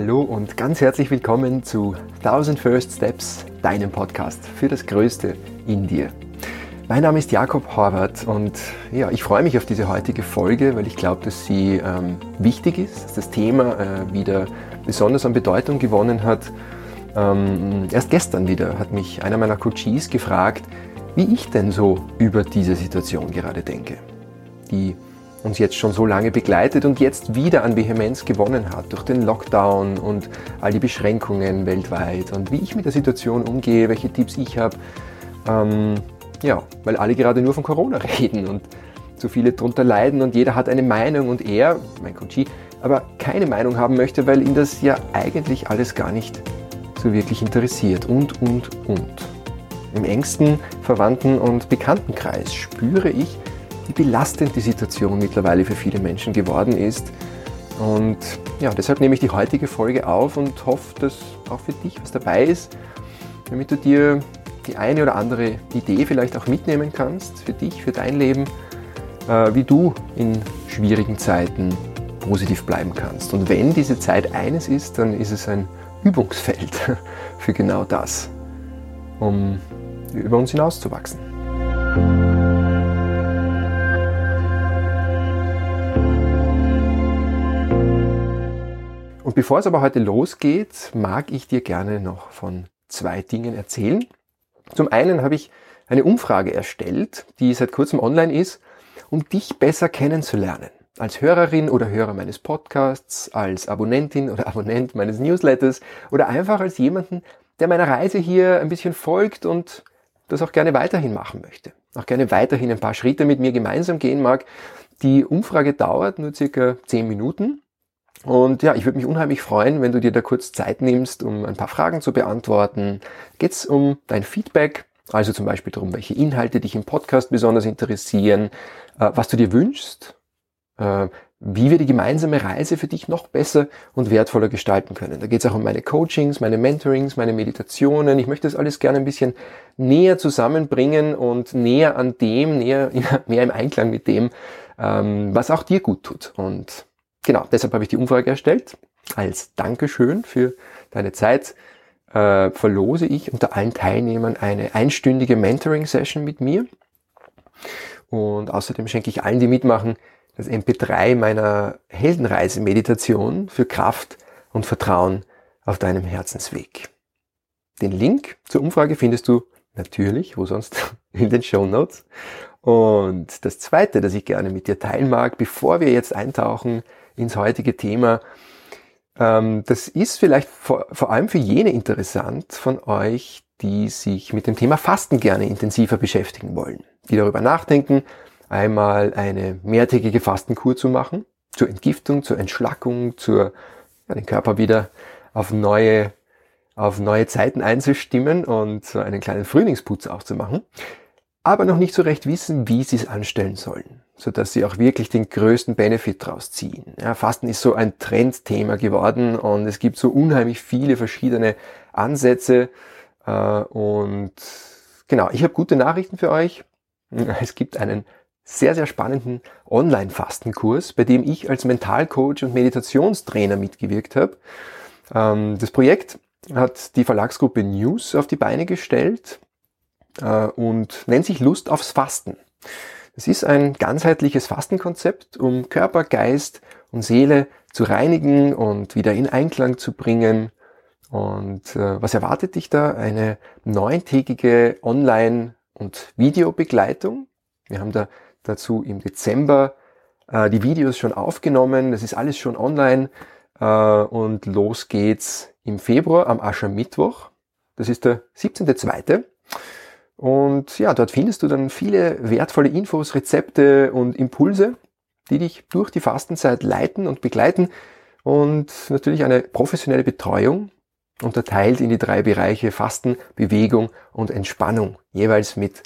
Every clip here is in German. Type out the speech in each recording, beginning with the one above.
Hallo und ganz herzlich willkommen zu 1000 First Steps, deinem Podcast für das Größte in dir. Mein Name ist Jakob Horvath und ja, ich freue mich auf diese heutige Folge, weil ich glaube, dass sie ähm, wichtig ist, dass das Thema äh, wieder besonders an Bedeutung gewonnen hat. Ähm, erst gestern wieder hat mich einer meiner Coaches gefragt, wie ich denn so über diese Situation gerade denke, die uns jetzt schon so lange begleitet und jetzt wieder an Vehemenz gewonnen hat durch den Lockdown und all die Beschränkungen weltweit und wie ich mit der Situation umgehe, welche Tipps ich habe. Ähm, ja, weil alle gerade nur von Corona reden und so viele darunter leiden und jeder hat eine Meinung und er, mein Coachie, aber keine Meinung haben möchte, weil ihn das ja eigentlich alles gar nicht so wirklich interessiert und, und, und. Im engsten Verwandten- und Bekanntenkreis spüre ich, wie belastend die Situation mittlerweile für viele Menschen geworden ist. Und ja, deshalb nehme ich die heutige Folge auf und hoffe, dass auch für dich was dabei ist, damit du dir die eine oder andere Idee vielleicht auch mitnehmen kannst für dich, für dein Leben, äh, wie du in schwierigen Zeiten positiv bleiben kannst. Und wenn diese Zeit eines ist, dann ist es ein Übungsfeld für genau das, um über uns hinauszuwachsen. Bevor es aber heute losgeht, mag ich dir gerne noch von zwei Dingen erzählen. Zum einen habe ich eine Umfrage erstellt, die seit kurzem online ist, um dich besser kennenzulernen. Als Hörerin oder Hörer meines Podcasts, als Abonnentin oder Abonnent meines Newsletters oder einfach als jemanden, der meiner Reise hier ein bisschen folgt und das auch gerne weiterhin machen möchte. Auch gerne weiterhin ein paar Schritte mit mir gemeinsam gehen mag. Die Umfrage dauert nur circa zehn Minuten. Und ja, ich würde mich unheimlich freuen, wenn du dir da kurz Zeit nimmst, um ein paar Fragen zu beantworten. Geht es um dein Feedback, also zum Beispiel darum, welche Inhalte dich im Podcast besonders interessieren, äh, was du dir wünschst, äh, wie wir die gemeinsame Reise für dich noch besser und wertvoller gestalten können. Da geht es auch um meine Coachings, meine Mentorings, meine Meditationen. Ich möchte das alles gerne ein bisschen näher zusammenbringen und näher an dem, näher, mehr im Einklang mit dem, ähm, was auch dir gut tut. Und genau, deshalb habe ich die Umfrage erstellt. Als Dankeschön für deine Zeit äh, verlose ich unter allen Teilnehmern eine einstündige Mentoring-Session mit mir. Und außerdem schenke ich allen, die mitmachen, das MP3 meiner Heldenreise-Meditation für Kraft und Vertrauen auf deinem Herzensweg. Den Link zur Umfrage findest du natürlich, wo sonst, in den Show Notes. Und das zweite, das ich gerne mit dir teilen mag, bevor wir jetzt eintauchen ins heutige Thema. Ähm, das ist vielleicht vor, vor allem für jene interessant von euch, die sich mit dem Thema Fasten gerne intensiver beschäftigen wollen, die darüber nachdenken, einmal eine mehrtägige Fastenkur zu machen, zur Entgiftung, zur Entschlackung, zur ja, den Körper wieder auf neue auf neue Zeiten einzustimmen und so einen kleinen Frühlingsputz auch zu machen aber noch nicht so recht wissen, wie sie es anstellen sollen, so dass sie auch wirklich den größten Benefit draus ziehen. Ja, Fasten ist so ein Trendthema geworden und es gibt so unheimlich viele verschiedene Ansätze äh, und genau, ich habe gute Nachrichten für euch. Es gibt einen sehr, sehr spannenden Online-Fastenkurs, bei dem ich als Mentalcoach und Meditationstrainer mitgewirkt habe. Ähm, das Projekt hat die Verlagsgruppe News auf die Beine gestellt äh, und nennt sich Lust aufs Fasten. Das ist ein ganzheitliches Fastenkonzept, um Körper, Geist und Seele zu reinigen und wieder in Einklang zu bringen. Und äh, was erwartet dich da? Eine neuntägige Online- und Videobegleitung. Wir haben da dazu im Dezember äh, die Videos schon aufgenommen. Das ist alles schon online. Äh, und los geht's im Februar am Aschermittwoch. Das ist der 17.2. Und ja, dort findest du dann viele wertvolle Infos, Rezepte und Impulse, die dich durch die Fastenzeit leiten und begleiten und natürlich eine professionelle Betreuung, unterteilt in die drei Bereiche Fasten, Bewegung und Entspannung, jeweils mit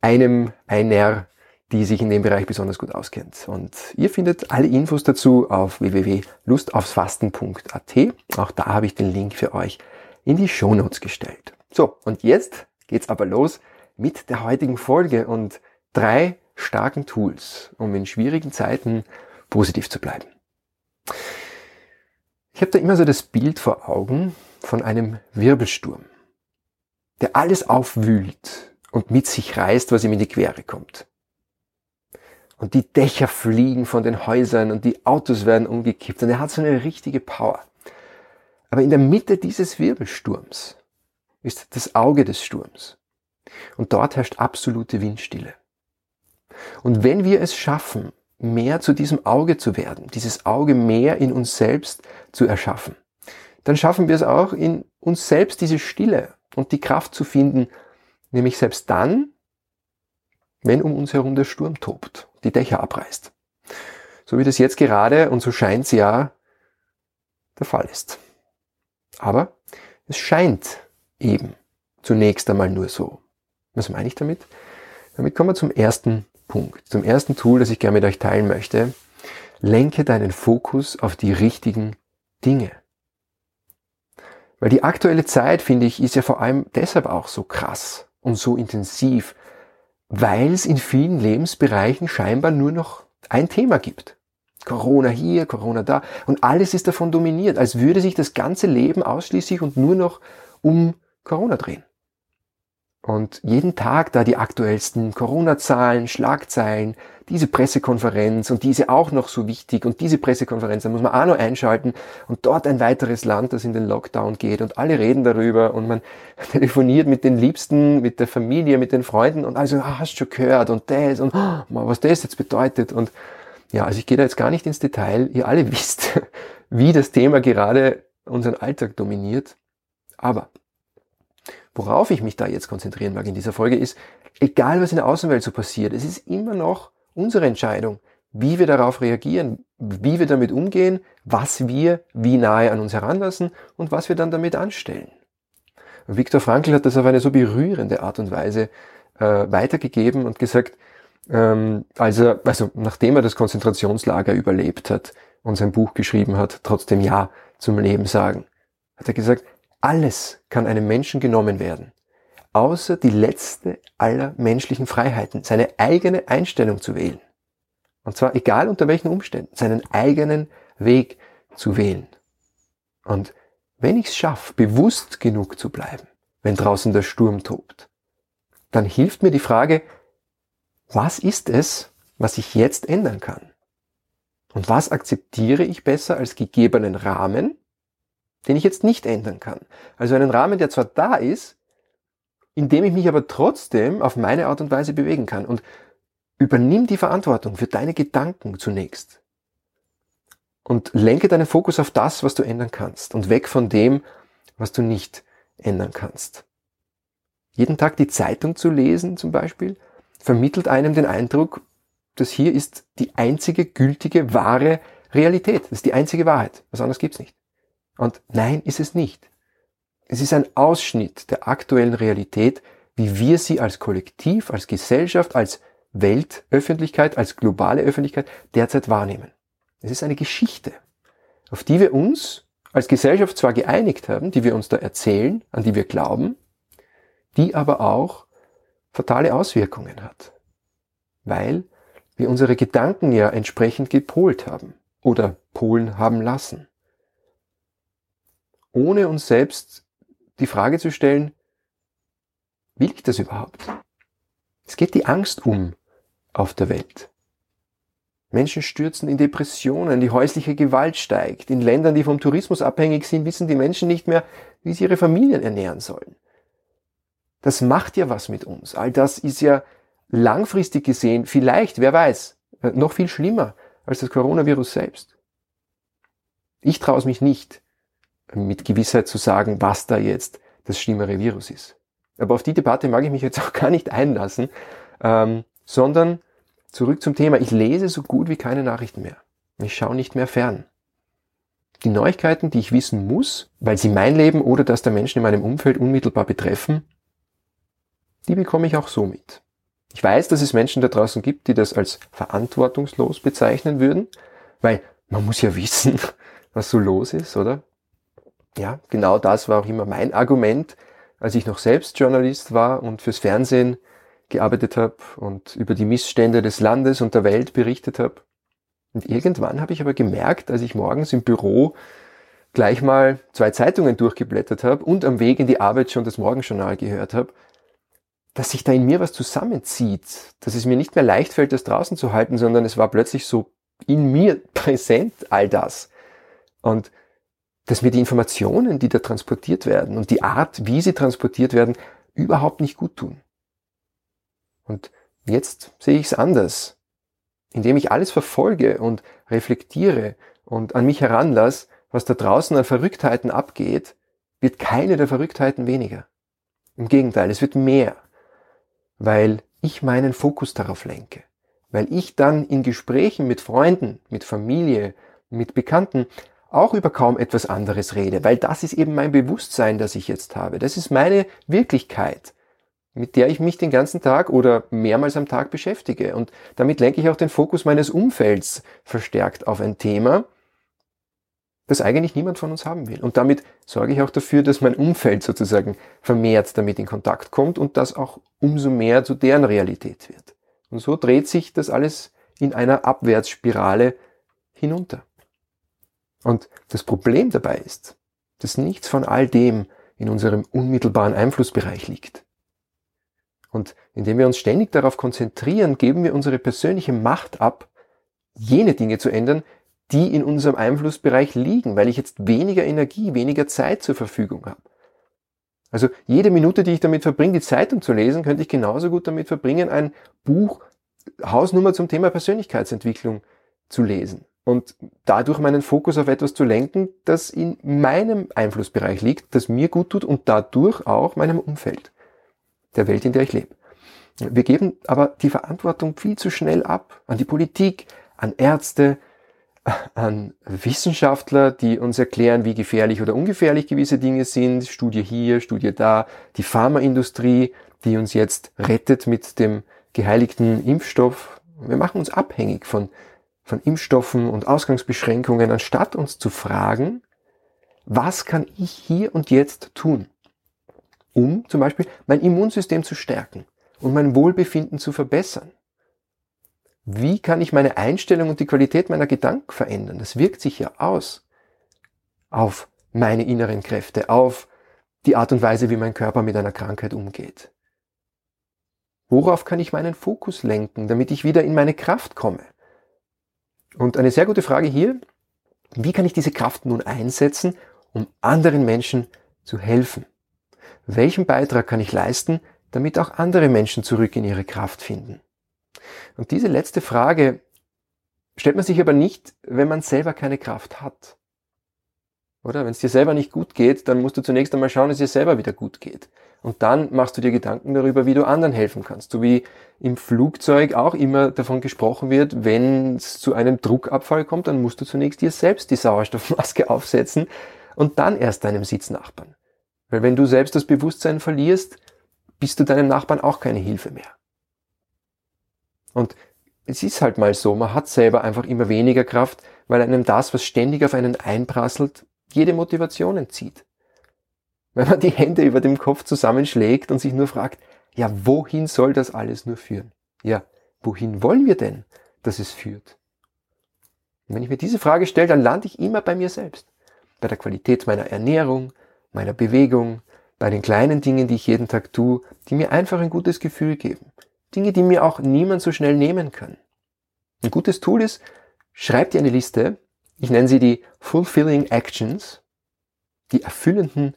einem einer, die sich in dem Bereich besonders gut auskennt. Und ihr findet alle Infos dazu auf www.lustaufsfasten.at. Auch da habe ich den Link für euch in die Show Notes gestellt. So, und jetzt geht's aber los mit der heutigen Folge und drei starken Tools, um in schwierigen Zeiten positiv zu bleiben. Ich habe da immer so das Bild vor Augen von einem Wirbelsturm, der alles aufwühlt und mit sich reißt, was ihm in die Quere kommt. Und die Dächer fliegen von den Häusern und die Autos werden umgekippt und er hat so eine richtige Power. Aber in der Mitte dieses Wirbelsturms ist das Auge des Sturms. Und dort herrscht absolute Windstille. Und wenn wir es schaffen, mehr zu diesem Auge zu werden, dieses Auge mehr in uns selbst zu erschaffen, dann schaffen wir es auch in uns selbst diese Stille und die Kraft zu finden, nämlich selbst dann, wenn um uns herum der Sturm tobt, die Dächer abreißt. So wie das jetzt gerade und so scheint es ja der Fall ist. Aber es scheint eben zunächst einmal nur so. Was meine ich damit? Damit kommen wir zum ersten Punkt, zum ersten Tool, das ich gerne mit euch teilen möchte. Lenke deinen Fokus auf die richtigen Dinge. Weil die aktuelle Zeit, finde ich, ist ja vor allem deshalb auch so krass und so intensiv, weil es in vielen Lebensbereichen scheinbar nur noch ein Thema gibt. Corona hier, Corona da und alles ist davon dominiert, als würde sich das ganze Leben ausschließlich und nur noch um Corona drehen. Und jeden Tag da die aktuellsten Corona-Zahlen, Schlagzeilen, diese Pressekonferenz und diese auch noch so wichtig und diese Pressekonferenz, da muss man auch noch einschalten und dort ein weiteres Land, das in den Lockdown geht und alle reden darüber und man telefoniert mit den Liebsten, mit der Familie, mit den Freunden und also, ah, hast schon gehört und das und oh, was das jetzt bedeutet und ja, also ich gehe da jetzt gar nicht ins Detail, ihr alle wisst, wie das Thema gerade unseren Alltag dominiert, aber Worauf ich mich da jetzt konzentrieren mag in dieser Folge ist, egal was in der Außenwelt so passiert, es ist immer noch unsere Entscheidung, wie wir darauf reagieren, wie wir damit umgehen, was wir wie nahe an uns heranlassen und was wir dann damit anstellen. Viktor Frankl hat das auf eine so berührende Art und Weise äh, weitergegeben und gesagt, ähm, also, also nachdem er das Konzentrationslager überlebt hat und sein Buch geschrieben hat, trotzdem Ja zum Leben sagen, hat er gesagt, alles kann einem Menschen genommen werden, außer die letzte aller menschlichen Freiheiten, seine eigene Einstellung zu wählen. Und zwar egal unter welchen Umständen, seinen eigenen Weg zu wählen. Und wenn ich es schaffe, bewusst genug zu bleiben, wenn draußen der Sturm tobt, dann hilft mir die Frage, was ist es, was ich jetzt ändern kann? Und was akzeptiere ich besser als gegebenen Rahmen, den ich jetzt nicht ändern kann. Also einen Rahmen, der zwar da ist, in dem ich mich aber trotzdem auf meine Art und Weise bewegen kann. Und übernimm die Verantwortung für deine Gedanken zunächst. Und lenke deinen Fokus auf das, was du ändern kannst und weg von dem, was du nicht ändern kannst. Jeden Tag die Zeitung zu lesen zum Beispiel, vermittelt einem den Eindruck, dass hier ist die einzige gültige, wahre Realität. Das ist die einzige Wahrheit. Was anderes gibt's nicht. Und nein, ist es nicht. Es ist ein Ausschnitt der aktuellen Realität, wie wir sie als Kollektiv, als Gesellschaft, als Weltöffentlichkeit, als globale Öffentlichkeit derzeit wahrnehmen. Es ist eine Geschichte, auf die wir uns als Gesellschaft zwar geeinigt haben, die wir uns da erzählen, an die wir glauben, die aber auch fatale Auswirkungen hat, weil wir unsere Gedanken ja entsprechend gepolt haben oder polen haben lassen ohne uns selbst die Frage zu stellen, will ich das überhaupt? Es geht die Angst um auf der Welt. Menschen stürzen in Depressionen, die häusliche Gewalt steigt. In Ländern, die vom Tourismus abhängig sind, wissen die Menschen nicht mehr, wie sie ihre Familien ernähren sollen. Das macht ja was mit uns. All das ist ja langfristig gesehen vielleicht, wer weiß, noch viel schlimmer als das Coronavirus selbst. Ich traue es mich nicht, mit Gewissheit zu sagen, was da jetzt das schlimmere Virus ist. Aber auf die Debatte mag ich mich jetzt auch gar nicht einlassen, ähm, sondern zurück zum Thema. Ich lese so gut wie keine Nachrichten mehr. Ich schaue nicht mehr fern. Die Neuigkeiten, die ich wissen muss, weil sie mein Leben oder das der Menschen in meinem Umfeld unmittelbar betreffen, die bekomme ich auch so mit. Ich weiß, dass es Menschen da draußen gibt, die das als verantwortungslos bezeichnen würden, weil man muss ja wissen, was so los ist, oder? Ja, genau das war auch immer mein Argument, als ich noch selbst Journalist war und fürs Fernsehen gearbeitet habe und über die Missstände des Landes und der Welt berichtet habe. Und irgendwann habe ich aber gemerkt, als ich morgens im Büro gleich mal zwei Zeitungen durchgeblättert habe und am Weg in die Arbeit schon das Morgenjournal gehört habe, dass sich da in mir was zusammenzieht, dass es mir nicht mehr leicht fällt, das draußen zu halten, sondern es war plötzlich so in mir präsent, all das. Und dass mir die Informationen, die da transportiert werden und die Art, wie sie transportiert werden, überhaupt nicht gut tun. Und jetzt sehe ich es anders. Indem ich alles verfolge und reflektiere und an mich heranlasse, was da draußen an Verrücktheiten abgeht, wird keine der Verrücktheiten weniger. Im Gegenteil, es wird mehr, weil ich meinen Fokus darauf lenke, weil ich dann in Gesprächen mit Freunden, mit Familie, mit Bekannten auch über kaum etwas anderes rede, weil das ist eben mein Bewusstsein, das ich jetzt habe. Das ist meine Wirklichkeit, mit der ich mich den ganzen Tag oder mehrmals am Tag beschäftige. Und damit lenke ich auch den Fokus meines Umfelds verstärkt auf ein Thema, das eigentlich niemand von uns haben will. Und damit sorge ich auch dafür, dass mein Umfeld sozusagen vermehrt damit in Kontakt kommt und das auch umso mehr zu deren Realität wird. Und so dreht sich das alles in einer Abwärtsspirale hinunter. Und das Problem dabei ist, dass nichts von all dem in unserem unmittelbaren Einflussbereich liegt. Und indem wir uns ständig darauf konzentrieren, geben wir unsere persönliche Macht ab, jene Dinge zu ändern, die in unserem Einflussbereich liegen, weil ich jetzt weniger Energie, weniger Zeit zur Verfügung habe. Also jede Minute, die ich damit verbringe, die Zeitung zu lesen, könnte ich genauso gut damit verbringen, ein Buch, Hausnummer zum Thema Persönlichkeitsentwicklung zu lesen und dadurch meinen Fokus auf etwas zu lenken, das in meinem Einflussbereich liegt, das mir gut tut und dadurch auch meinem Umfeld, der Welt, in der ich lebe. Wir geben aber die Verantwortung viel zu schnell ab an die Politik, an Ärzte, an Wissenschaftler, die uns erklären, wie gefährlich oder ungefährlich gewisse Dinge sind, Studie hier, Studie da, die Pharmaindustrie, die uns jetzt rettet mit dem geheiligten Impfstoff. Wir machen uns abhängig von von Impfstoffen und Ausgangsbeschränkungen, anstatt uns zu fragen, was kann ich hier und jetzt tun, um zum Beispiel mein Immunsystem zu stärken und mein Wohlbefinden zu verbessern. Wie kann ich meine Einstellung und die Qualität meiner Gedanken verändern? Das wirkt sich ja aus auf meine inneren Kräfte, auf die Art und Weise, wie mein Körper mit einer Krankheit umgeht. Worauf kann ich meinen Fokus lenken, damit ich wieder in meine Kraft komme? Und eine sehr gute Frage hier, wie kann ich diese Kraft nun einsetzen, um anderen Menschen zu helfen? Welchen Beitrag kann ich leisten, damit auch andere Menschen zurück in ihre Kraft finden? Und diese letzte Frage stellt man sich aber nicht, wenn man selber keine Kraft hat. Oder? Wenn es dir selber nicht gut geht, dann musst du zunächst einmal schauen, dass es dir selber wieder gut geht. Und dann machst du dir Gedanken darüber, wie du anderen helfen kannst. So wie im Flugzeug auch immer davon gesprochen wird, wenn es zu einem Druckabfall kommt, dann musst du zunächst dir selbst die Sauerstoffmaske aufsetzen und dann erst deinem Sitznachbarn. Weil wenn du selbst das Bewusstsein verlierst, bist du deinem Nachbarn auch keine Hilfe mehr. Und es ist halt mal so, man hat selber einfach immer weniger Kraft, weil einem das, was ständig auf einen einprasselt, jede Motivation entzieht. Wenn man die Hände über dem Kopf zusammenschlägt und sich nur fragt, ja, wohin soll das alles nur führen? Ja, wohin wollen wir denn, dass es führt? Und wenn ich mir diese Frage stelle, dann lande ich immer bei mir selbst. Bei der Qualität meiner Ernährung, meiner Bewegung, bei den kleinen Dingen, die ich jeden Tag tue, die mir einfach ein gutes Gefühl geben. Dinge, die mir auch niemand so schnell nehmen kann. Ein gutes Tool ist, schreib dir eine Liste, ich nenne sie die Fulfilling Actions, die erfüllenden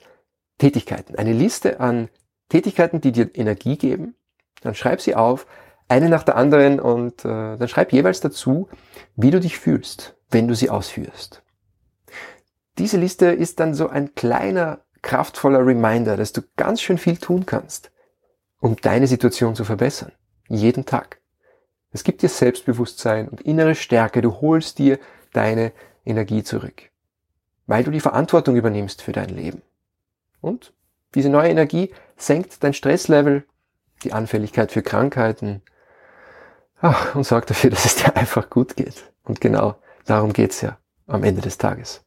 Tätigkeiten. Eine Liste an Tätigkeiten, die dir Energie geben. Dann schreib sie auf, eine nach der anderen und äh, dann schreib jeweils dazu, wie du dich fühlst, wenn du sie ausführst. Diese Liste ist dann so ein kleiner, kraftvoller Reminder, dass du ganz schön viel tun kannst, um deine Situation zu verbessern. Jeden Tag. Es gibt dir Selbstbewusstsein und innere Stärke. Du holst dir deine Energie zurück, weil du die Verantwortung übernimmst für dein Leben. Und diese neue Energie senkt dein Stresslevel, die Anfälligkeit für Krankheiten ach, und sorgt dafür, dass es dir einfach gut geht. Und genau darum geht's ja am Ende des Tages.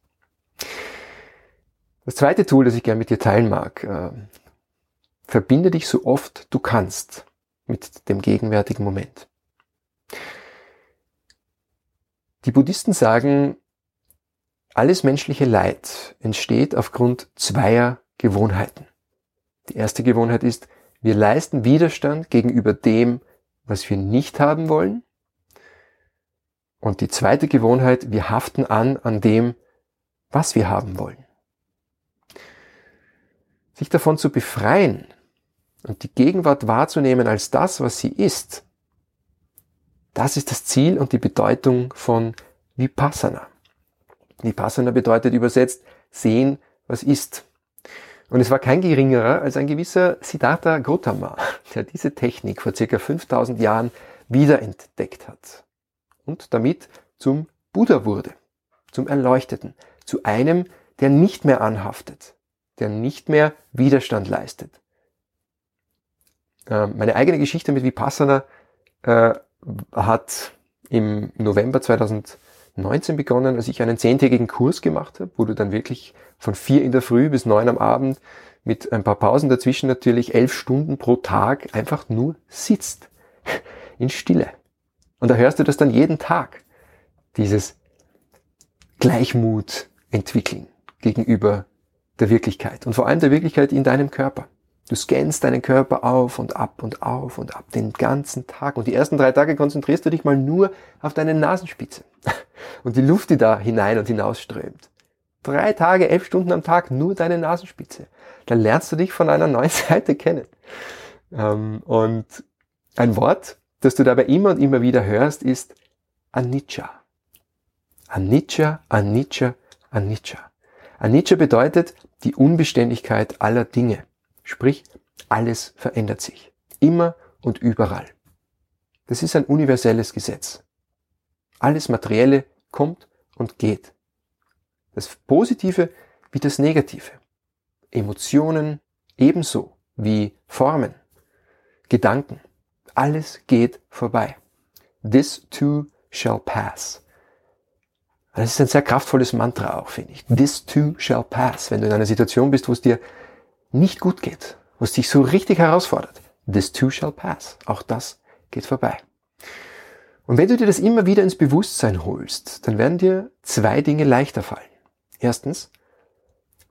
Das zweite Tool, das ich gerne mit dir teilen mag, äh, verbinde dich so oft du kannst mit dem gegenwärtigen Moment. Die Buddhisten sagen, alles menschliche Leid entsteht aufgrund zweier Gewohnheiten. Die erste Gewohnheit ist, wir leisten Widerstand gegenüber dem, was wir nicht haben wollen. Und die zweite Gewohnheit, wir haften an an dem, was wir haben wollen. Sich davon zu befreien und die Gegenwart wahrzunehmen als das, was sie ist, das ist das Ziel und die Bedeutung von Vipassana. Vipassana bedeutet übersetzt sehen, was ist. Und es war kein geringerer als ein gewisser Siddhartha Gautama, der diese Technik vor circa 5000 Jahren wiederentdeckt hat und damit zum Buddha wurde, zum Erleuchteten, zu einem, der nicht mehr anhaftet, der nicht mehr Widerstand leistet. Ähm, meine eigene Geschichte mit Vipassana äh, hat im November 2019 begonnen, als ich einen zehntägigen Kurs gemacht habe, wo du dann wirklich von vier in der Früh bis neun am Abend mit ein paar Pausen dazwischen natürlich elf Stunden pro Tag einfach nur sitzt. In Stille. Und da hörst du das dann jeden Tag. Dieses Gleichmut entwickeln gegenüber der Wirklichkeit. Und vor allem der Wirklichkeit in deinem Körper. Du scannst deinen Körper auf und ab und auf und ab den ganzen Tag. Und die ersten drei Tage konzentrierst du dich mal nur auf deine Nasenspitze und die Luft, die da hinein und hinaus strömt. Drei Tage, elf Stunden am Tag nur deine Nasenspitze. Dann lernst du dich von einer neuen Seite kennen. Ähm, und ein Wort, das du dabei immer und immer wieder hörst, ist Anicca. Anicca, Anicca, Anicca. Anicca bedeutet die Unbeständigkeit aller Dinge. Sprich, alles verändert sich. Immer und überall. Das ist ein universelles Gesetz. Alles Materielle kommt und geht. Das Positive wie das Negative. Emotionen ebenso wie Formen, Gedanken. Alles geht vorbei. This too shall pass. Das ist ein sehr kraftvolles Mantra auch, finde ich. This too shall pass. Wenn du in einer Situation bist, wo es dir nicht gut geht, was dich so richtig herausfordert, this too shall pass. Auch das geht vorbei. Und wenn du dir das immer wieder ins Bewusstsein holst, dann werden dir zwei Dinge leichter fallen. Erstens,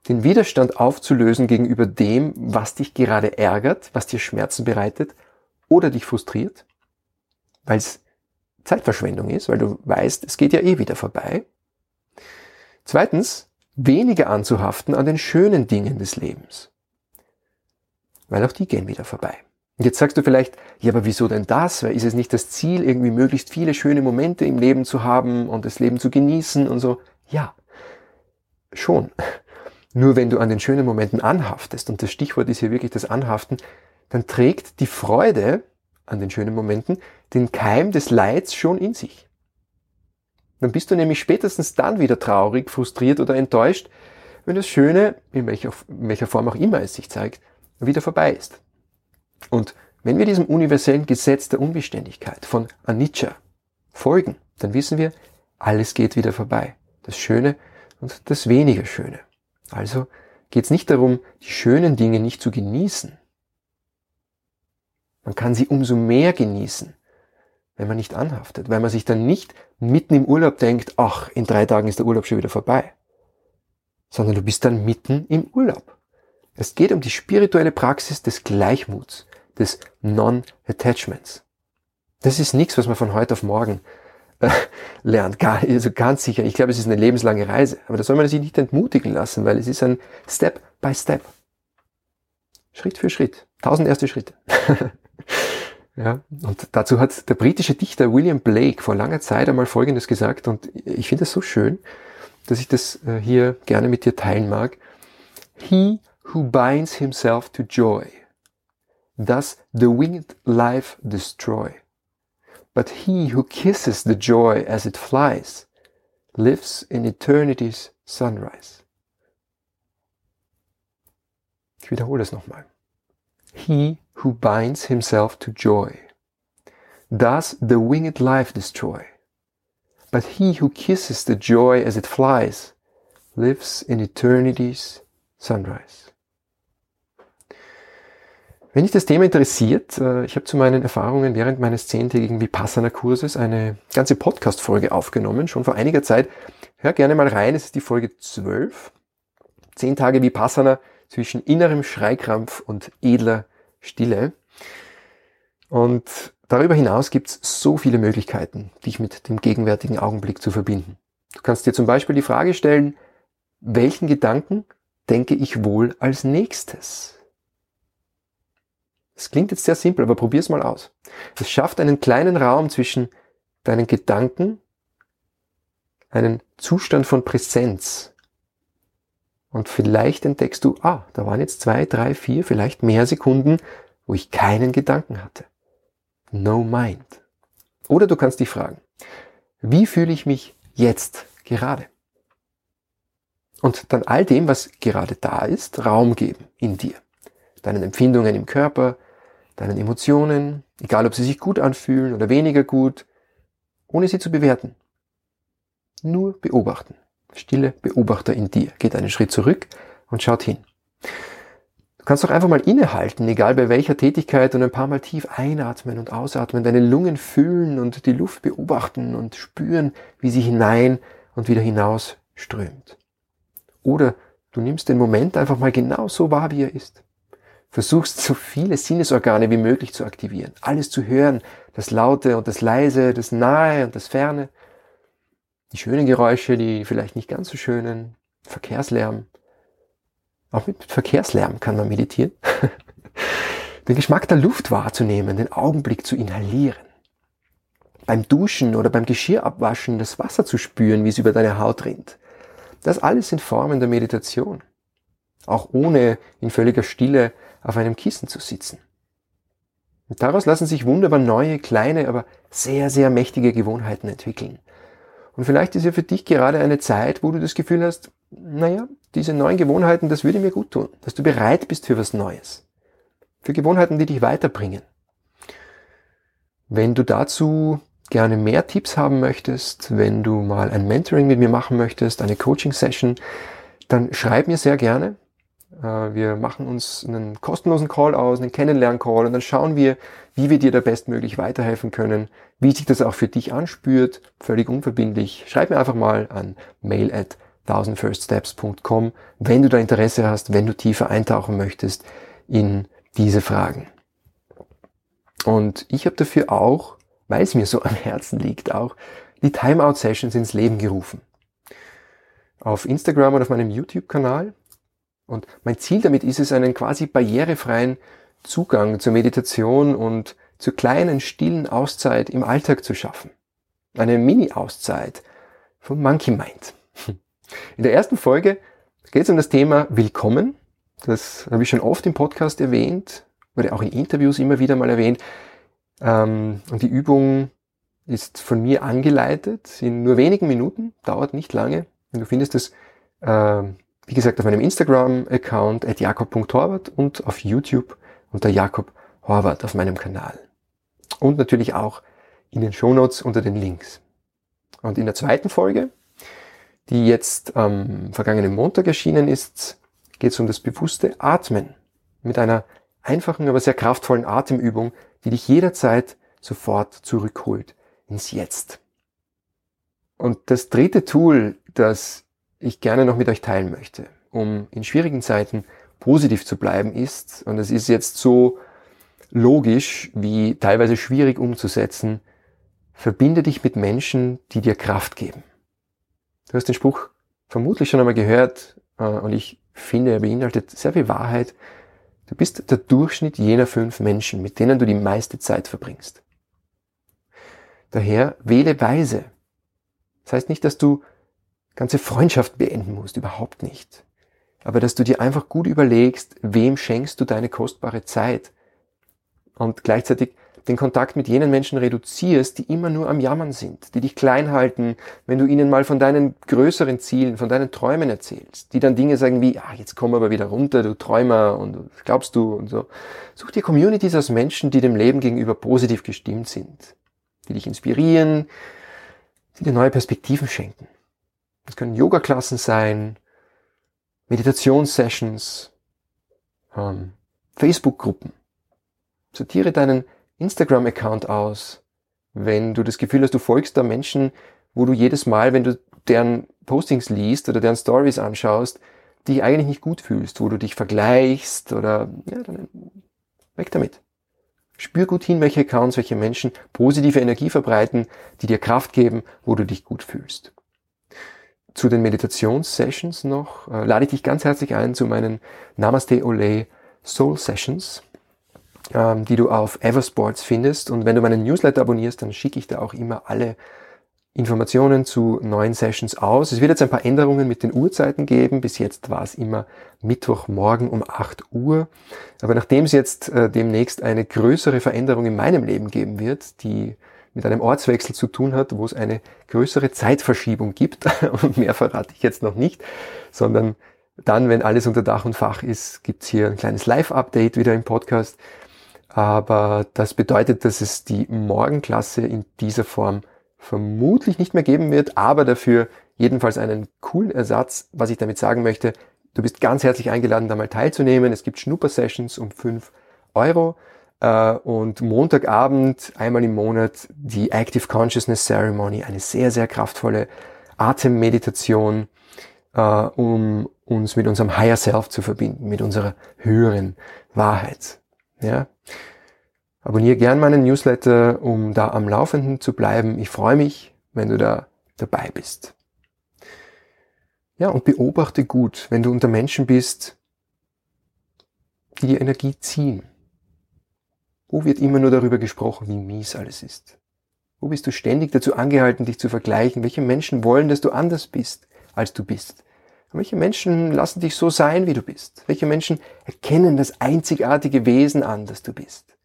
den Widerstand aufzulösen gegenüber dem, was dich gerade ärgert, was dir Schmerzen bereitet oder dich frustriert, weil es Zeitverschwendung ist, weil du weißt, es geht ja eh wieder vorbei. Zweitens, weniger anzuhaften an den schönen Dingen des Lebens weil auch die gehen wieder vorbei. Und jetzt sagst du vielleicht, ja, aber wieso denn das? Weil ist es nicht das Ziel, irgendwie möglichst viele schöne Momente im Leben zu haben und das Leben zu genießen und so? Ja, schon. Nur wenn du an den schönen Momenten anhaftest, und das Stichwort ist hier wirklich das Anhaften, dann trägt die Freude an den schönen Momenten den Keim des Leids schon in sich. Dann bist du nämlich spätestens dann wieder traurig, frustriert oder enttäuscht, wenn das Schöne, in welcher, in welcher Form auch immer es sich zeigt, wieder vorbei ist. Und wenn wir diesem universellen Gesetz der Unbeständigkeit von Anicca folgen, dann wissen wir, alles geht wieder vorbei. Das Schöne und das weniger Schöne. Also geht es nicht darum, die schönen Dinge nicht zu genießen. Man kann sie umso mehr genießen, wenn man nicht anhaftet, weil man sich dann nicht mitten im Urlaub denkt, ach, in drei Tagen ist der Urlaub schon wieder vorbei, sondern du bist dann mitten im Urlaub. Es geht um die spirituelle Praxis des Gleichmuts, des Non-Attachments. Das ist nichts, was man von heute auf morgen äh, lernt, gar, also ganz sicher. Ich glaube, es ist eine lebenslange Reise, aber da soll man sich nicht entmutigen lassen, weil es ist ein Step by Step. Schritt für Schritt. Tausend erste Schritte. ja, und dazu hat der britische Dichter William Blake vor langer Zeit einmal Folgendes gesagt und ich finde es so schön, dass ich das äh, hier gerne mit dir teilen mag. He who binds himself to joy. Does the winged life destroy? But he who kisses the joy as it flies lives in eternity's sunrise. Ich wiederhole es nochmal. He who binds himself to joy. Does the winged life destroy? But he who kisses the joy as it flies lives in eternity's sunrise. Wenn dich das Thema interessiert, äh, ich habe zu meinen Erfahrungen während meines zehntägigen Vipassana-Kurses eine ganze Podcast-Folge aufgenommen, schon vor einiger Zeit. hör gerne mal rein, es ist die Folge 12. Zehn Tage Vipassana zwischen innerem Schreikrampf und edler Stille. Und darüber hinaus gibt es so viele Möglichkeiten, dich mit dem gegenwärtigen Augenblick zu verbinden. Du kannst dir zum Beispiel die Frage stellen, welchen Gedanken denke ich wohl als nächstes? Es klingt jetzt sehr simpel, aber probier's mal aus. Es schafft einen kleinen Raum zwischen deinen Gedanken, einen Zustand von Präsenz. Und vielleicht entdeckst du, ah, da waren jetzt zwei, drei, vier, vielleicht mehr Sekunden, wo ich keinen Gedanken hatte. No mind. Oder du kannst dich fragen, wie fühle ich mich jetzt gerade? Und dann all dem, was gerade da ist, Raum geben in dir. Deinen Empfindungen im Körper, deinen Emotionen, egal ob sie sich gut anfühlen oder weniger gut, ohne sie zu bewerten. Nur beobachten. Stille Beobachter in dir. Geht einen Schritt zurück und schaut hin. Du kannst doch einfach mal innehalten, egal bei welcher Tätigkeit und ein paar Mal tief einatmen und ausatmen, deine Lungen füllen und die Luft beobachten und spüren, wie sie hinein und wieder hinaus strömt. Oder du nimmst den Moment einfach mal genau so wahr, wie er ist. Versuchst so viele Sinnesorgane wie möglich zu aktivieren, alles zu hören, das Laute und das Leise, das Nahe und das Ferne, die schönen Geräusche, die vielleicht nicht ganz so schönen, Verkehrslärm. Auch mit Verkehrslärm kann man meditieren. den Geschmack der Luft wahrzunehmen, den Augenblick zu inhalieren. Beim Duschen oder beim Geschirrabwaschen das Wasser zu spüren, wie es über deine Haut rinnt. Das alles sind Formen der Meditation. Auch ohne in völliger Stille auf einem Kissen zu sitzen. Und daraus lassen sich wunderbar neue, kleine, aber sehr, sehr mächtige Gewohnheiten entwickeln. Und vielleicht ist ja für dich gerade eine Zeit, wo du das Gefühl hast, naja, diese neuen Gewohnheiten, das würde mir gut tun, dass du bereit bist für was Neues. Für Gewohnheiten, die dich weiterbringen. Wenn du dazu gerne mehr Tipps haben möchtest, wenn du mal ein Mentoring mit mir machen möchtest, eine Coaching-Session, dann schreib mir sehr gerne. Äh, wir machen uns einen kostenlosen Call aus, einen Kennenlern-Call und dann schauen wir, wie wir dir da bestmöglich weiterhelfen können, wie sich das auch für dich anspürt, völlig unverbindlich. Schreib mir einfach mal an mail at thousandfirststeps.com, wenn du da Interesse hast, wenn du tiefer eintauchen möchtest in diese Fragen. Und ich habe dafür auch weil es mir so am Herzen liegt, auch die Timeout-Sessions ins Leben gerufen. Auf Instagram und auf meinem YouTube-Kanal. Und mein Ziel damit ist es, einen quasi barrierefreien Zugang zur Meditation und zur kleinen, stillen Auszeit im Alltag zu schaffen. Eine Mini-Auszeit vom Monkey Mind. In der ersten Folge geht es um das Thema Willkommen. Das habe ich schon oft im Podcast erwähnt, wurde auch in Interviews immer wieder mal erwähnt. Ähm, und die Übung ist von mir angeleitet in nur wenigen Minuten, dauert nicht lange. Und du findest es, äh, wie gesagt, auf meinem Instagram-Account at jakob.horvath und auf YouTube unter Jakob Horvath auf meinem Kanal. Und natürlich auch in den Shownotes unter den Links. Und in der zweiten Folge, die jetzt am vergangenen Montag erschienen ist, geht es um das bewusste Atmen mit einer einfachen, aber sehr kraftvollen Atemübung, die dich jederzeit sofort zurückholt ins Jetzt. Und das dritte Tool, das ich gerne noch mit euch teilen möchte, um in schwierigen Zeiten positiv zu bleiben, ist, und es ist jetzt so logisch wie teilweise schwierig umzusetzen, verbinde dich mit Menschen, die dir Kraft geben. Du hast den Spruch vermutlich schon einmal gehört, äh, und ich finde, er beinhaltet sehr viel Wahrheit. Du bist der Durchschnitt jener fünf Menschen, mit denen du die meiste Zeit verbringst. Daher wähle weise. Das heißt nicht, dass du ganze Freundschaft beenden musst, überhaupt nicht. Aber dass du dir einfach gut überlegst, wem schenkst du deine kostbare Zeit und gleichzeitig den Kontakt mit jenen Menschen reduzierst, die immer nur am Jammern sind, die dich klein halten, wenn du ihnen mal von deinen größeren Zielen, von deinen Träumen erzählst, die dann Dinge sagen wie, ah, jetzt komm aber wieder runter, du Träumer und glaubst du und so. Such dir Communities aus Menschen, die dem Leben gegenüber positiv gestimmt sind, die dich inspirieren, die dir neue Perspektiven schenken. Das können Yoga-Klassen sein, Meditationssessions, ähm, Facebook-Gruppen. Sortiere deinen Instagram-Account aus, wenn du das Gefühl hast, du folgst da Menschen, wo du jedes Mal, wenn du deren Postings liest oder deren Stories anschaust, die eigentlich nicht gut fühlst, wo du dich vergleichst oder ja, dann weg damit. Spür gut hin, welche Accounts, welche Menschen positive Energie verbreiten, die dir Kraft geben, wo du dich gut fühlst. Zu den Meditationssessions noch äh, lade ich dich ganz herzlich ein zu meinen Namaste Ole Soul Sessions, ähm, die du auf Eversports findest. Und wenn du meinen Newsletter abonnierst, dann schicke ich da auch immer alle Informationen zu neuen Sessions aus. Es wird jetzt ein paar Änderungen mit den Uhrzeiten geben. Bis jetzt war es immer Mittwochmorgen um 8 Uhr. Aber nachdem es jetzt äh, demnächst eine größere Veränderung in meinem Leben geben wird, die mit einem Ortswechsel zu tun hat, wo es eine größere Zeitverschiebung gibt, und mehr verrate ich jetzt noch nicht, sondern dann, wenn alles unter Dach und Fach ist, gibt's hier ein kleines Live-Update wieder im Podcast. Aber das bedeutet, dass es die Morgenklasse in dieser Form vermutlich nicht mehr geben wird, aber dafür jedenfalls einen coolen Ersatz. Was ich damit sagen möchte, du bist ganz herzlich eingeladen, da mal teilzunehmen. Es gibt Schnupper-Sessions um 5 Euro und Montagabend einmal im Monat die Active Consciousness Ceremony, eine sehr, sehr kraftvolle Atemmeditation, äh, um uns mit unserem Higher Self zu verbinden, mit unserer höheren Wahrheit. Ja? Abonniere gern meinen Newsletter, um da am Laufenden zu bleiben. Ich freue mich, wenn du da dabei bist. Ja, und beobachte gut, wenn du unter Menschen bist, die dir Energie ziehen. Wo wird immer nur darüber gesprochen, wie mies alles ist? Wo bist du ständig dazu angehalten, dich zu vergleichen? Welche Menschen wollen, dass du anders bist, als du bist? Welche Menschen lassen dich so sein, wie du bist? Welche Menschen erkennen das einzigartige Wesen an, das du bist?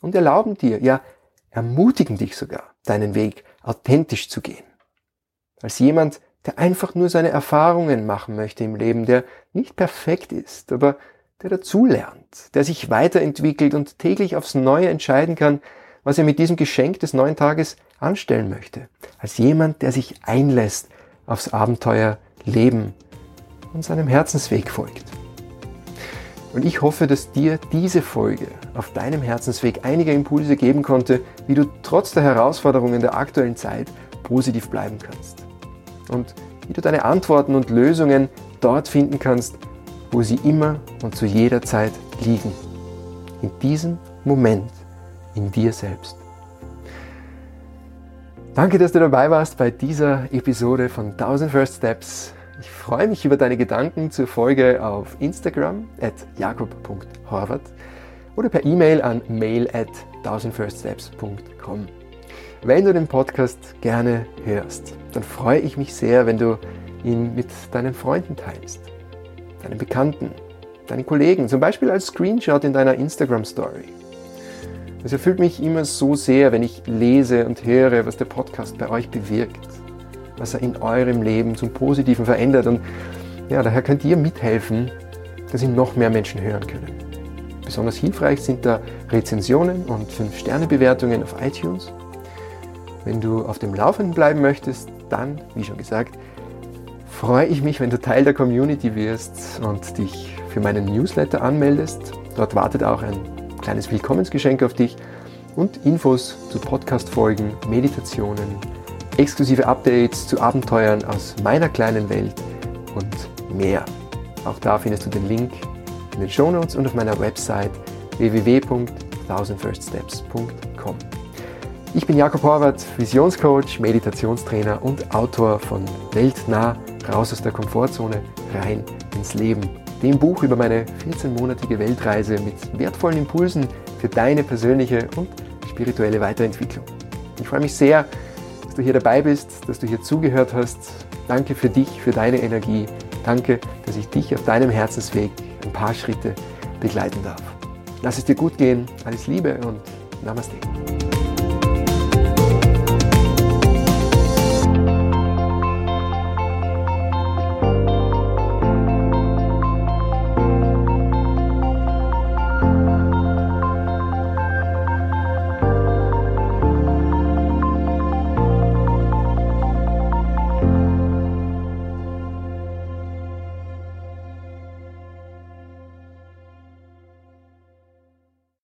und erlauben dir, ja, ermutigen dich sogar, deinen Weg authentisch zu gehen. Als jemand, der einfach nur seine Erfahrungen machen möchte im Leben, der nicht perfekt ist, aber der dazulernt, der sich weiterentwickelt und täglich aufs Neue entscheiden kann, was er mit diesem Geschenk des neuen Tages anstellen möchte. Als jemand, der sich einlässt aufs Abenteuer Leben und seinem Herzensweg folgt. Und ich hoffe, dass dir diese Folge auf deinem Herzensweg einige Impulse geben konnte, wie du trotz der Herausforderungen der aktuellen Zeit positiv bleiben kannst. Und wie du deine Antworten und Lösungen dort finden kannst, wo sie immer und zu jeder Zeit liegen. In diesem Moment, in dir selbst. Danke, dass du dabei warst bei dieser Episode von 1000 First Steps ich freue mich über deine Gedanken zur Folge auf Instagram at jakob.horvath oder per E-Mail an mail at 1000firststeps.com. Wenn du den Podcast gerne hörst, dann freue ich mich sehr, wenn du ihn mit deinen Freunden teilst, deinen Bekannten, deinen Kollegen, zum Beispiel als Screenshot in deiner Instagram-Story. Es erfüllt mich immer so sehr, wenn ich lese und höre, was der Podcast bei euch bewirkt was er in eurem Leben zum Positiven verändert. Und ja, daher könnt ihr mithelfen, dass ihn noch mehr Menschen hören können. Besonders hilfreich sind da Rezensionen und 5-Sterne-Bewertungen auf iTunes. Wenn du auf dem Laufenden bleiben möchtest, dann, wie schon gesagt, freue ich mich, wenn du Teil der Community wirst und dich für meinen Newsletter anmeldest. Dort wartet auch ein kleines Willkommensgeschenk auf dich und Infos zu Podcast-Folgen, Meditationen, exklusive Updates zu Abenteuern aus meiner kleinen Welt und mehr. Auch da findest du den Link in den Show Notes und auf meiner Website www.1000firststeps.com. Ich bin Jakob Horvath, Visionscoach, Meditationstrainer und Autor von Weltnah, raus aus der Komfortzone, rein ins Leben. Dem Buch über meine 14-monatige Weltreise mit wertvollen Impulsen für deine persönliche und spirituelle Weiterentwicklung. Ich freue mich sehr, du hier dabei bist, dass du hier zugehört hast. Danke für dich, für deine Energie. Danke, dass ich dich auf deinem Herzensweg ein paar Schritte begleiten darf. Lass es dir gut gehen. Alles Liebe und Namaste.